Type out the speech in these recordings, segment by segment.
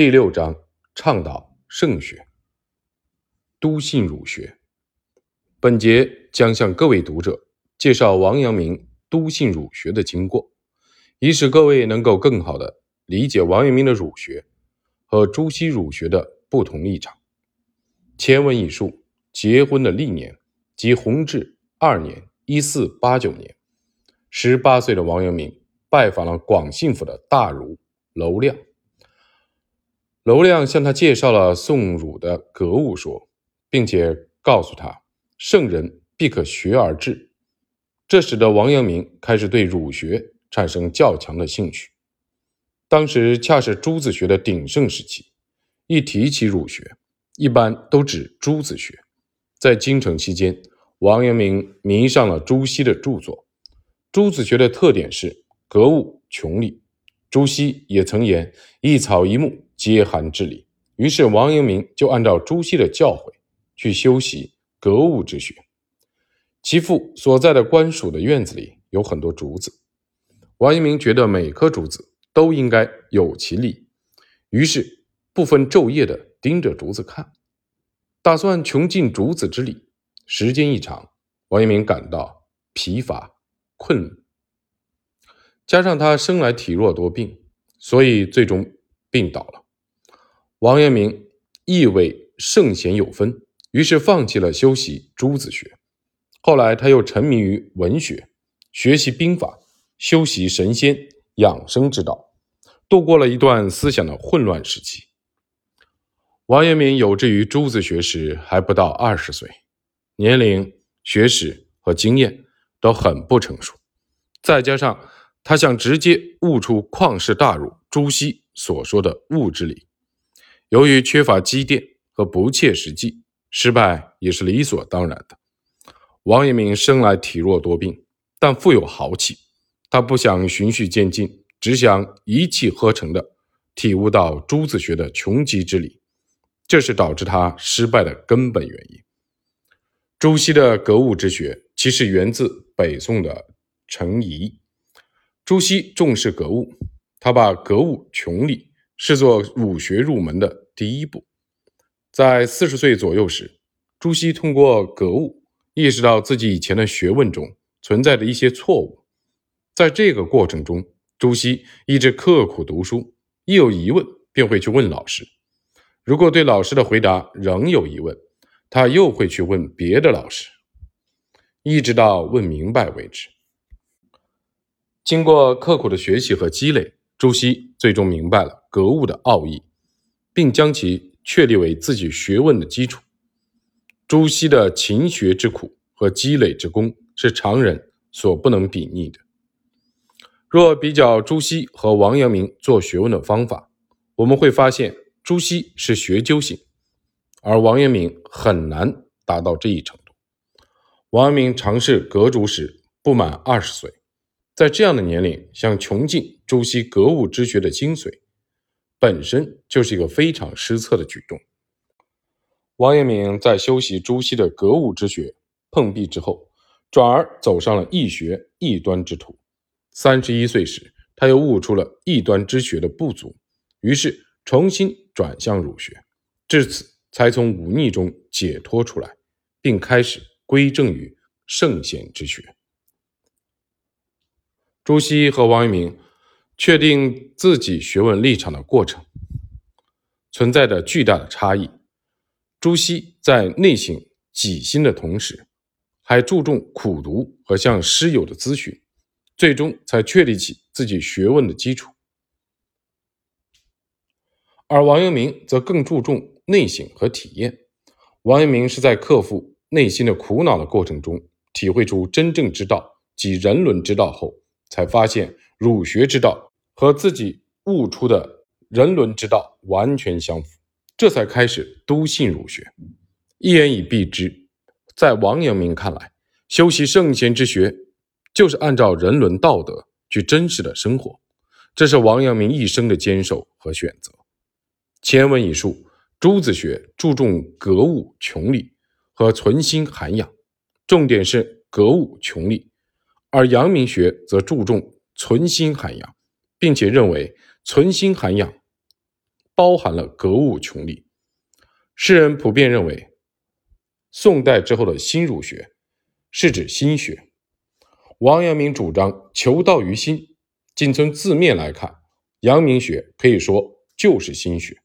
第六章倡导圣学，笃信儒学。本节将向各位读者介绍王阳明笃信儒学的经过，以使各位能够更好的理解王阳明的儒学和朱熹儒学的不同立场。前文已述，结婚的历年即弘治二年（一四八九年），十八岁的王阳明拜访了广信府的大儒娄亮。娄亮向他介绍了宋儒的格物说，并且告诉他：“圣人必可学而治。”这使得王阳明开始对儒学产生较强的兴趣。当时恰是朱子学的鼎盛时期，一提起儒学，一般都指朱子学。在京城期间，王阳明迷上了朱熹的著作。朱子学的特点是格物穷理。朱熹也曾言：“一草一木。”皆含之理，于是王阳明就按照朱熹的教诲去修习格物之学。其父所在的官署的院子里有很多竹子，王阳明觉得每棵竹子都应该有其理，于是不分昼夜的盯着竹子看，打算穷尽竹子之理。时间一长，王阳明感到疲乏困，加上他生来体弱多病，所以最终病倒了。王阳明意为圣贤有分，于是放弃了修习朱子学。后来他又沉迷于文学，学习兵法，修习神仙养生之道，度过了一段思想的混乱时期。王阳明有志于朱子学时还不到二十岁，年龄、学识和经验都很不成熟，再加上他想直接悟出旷世大儒朱熹所说的物之理。由于缺乏积淀和不切实际，失败也是理所当然的。王阳明生来体弱多病，但富有豪气。他不想循序渐进，只想一气呵成的体悟到朱子学的穷极之理，这是导致他失败的根本原因。朱熹的格物之学其实源自北宋的程颐。朱熹重视格物，他把格物穷理。视作儒学入门的第一步。在四十岁左右时，朱熹通过格物意识到自己以前的学问中存在的一些错误。在这个过程中，朱熹一直刻苦读书，一有疑问便会去问老师。如果对老师的回答仍有疑问，他又会去问别的老师，一直到问明白为止。经过刻苦的学习和积累。朱熹最终明白了格物的奥义，并将其确立为自己学问的基础。朱熹的勤学之苦和积累之功是常人所不能比拟的。若比较朱熹和王阳明做学问的方法，我们会发现朱熹是学究型，而王阳明很难达到这一程度。王阳明尝试格竹时不满二十岁。在这样的年龄，想穷尽朱熹格物之学的精髓，本身就是一个非常失策的举动。王阳明在修习朱熹的格物之学碰壁之后，转而走上了易学异端之途。三十一岁时，他又悟出了异端之学的不足，于是重新转向儒学，至此才从忤逆中解脱出来，并开始归正于圣贤之学。朱熹和王阳明确定自己学问立场的过程存在着巨大的差异。朱熹在内省己心的同时，还注重苦读和向师友的咨询，最终才确立起自己学问的基础。而王阳明则更注重内省和体验。王阳明是在克服内心的苦恼的过程中，体会出真正之道及人伦之道后。才发现儒学之道和自己悟出的人伦之道完全相符，这才开始笃信儒学。一言以蔽之，在王阳明看来，修习圣贤之学就是按照人伦道德去真实的生活，这是王阳明一生的坚守和选择。前文已述，朱子学注重格物穷理和存心涵养，重点是格物穷理。而阳明学则注重存心涵养，并且认为存心涵养包含了格物穷理。世人普遍认为，宋代之后的新儒学是指心学。王阳明主张求道于心，仅从字面来看，阳明学可以说就是心学。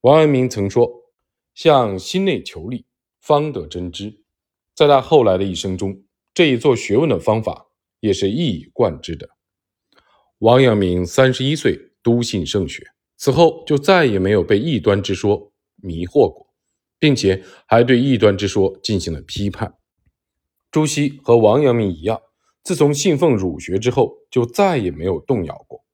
王阳明曾说：“向心内求理，方得真知。”在他后来的一生中，这一做学问的方法也是一以贯之的。王阳明三十一岁笃信圣学，此后就再也没有被异端之说迷惑过，并且还对异端之说进行了批判。朱熹和王阳明一样，自从信奉儒学之后，就再也没有动摇过。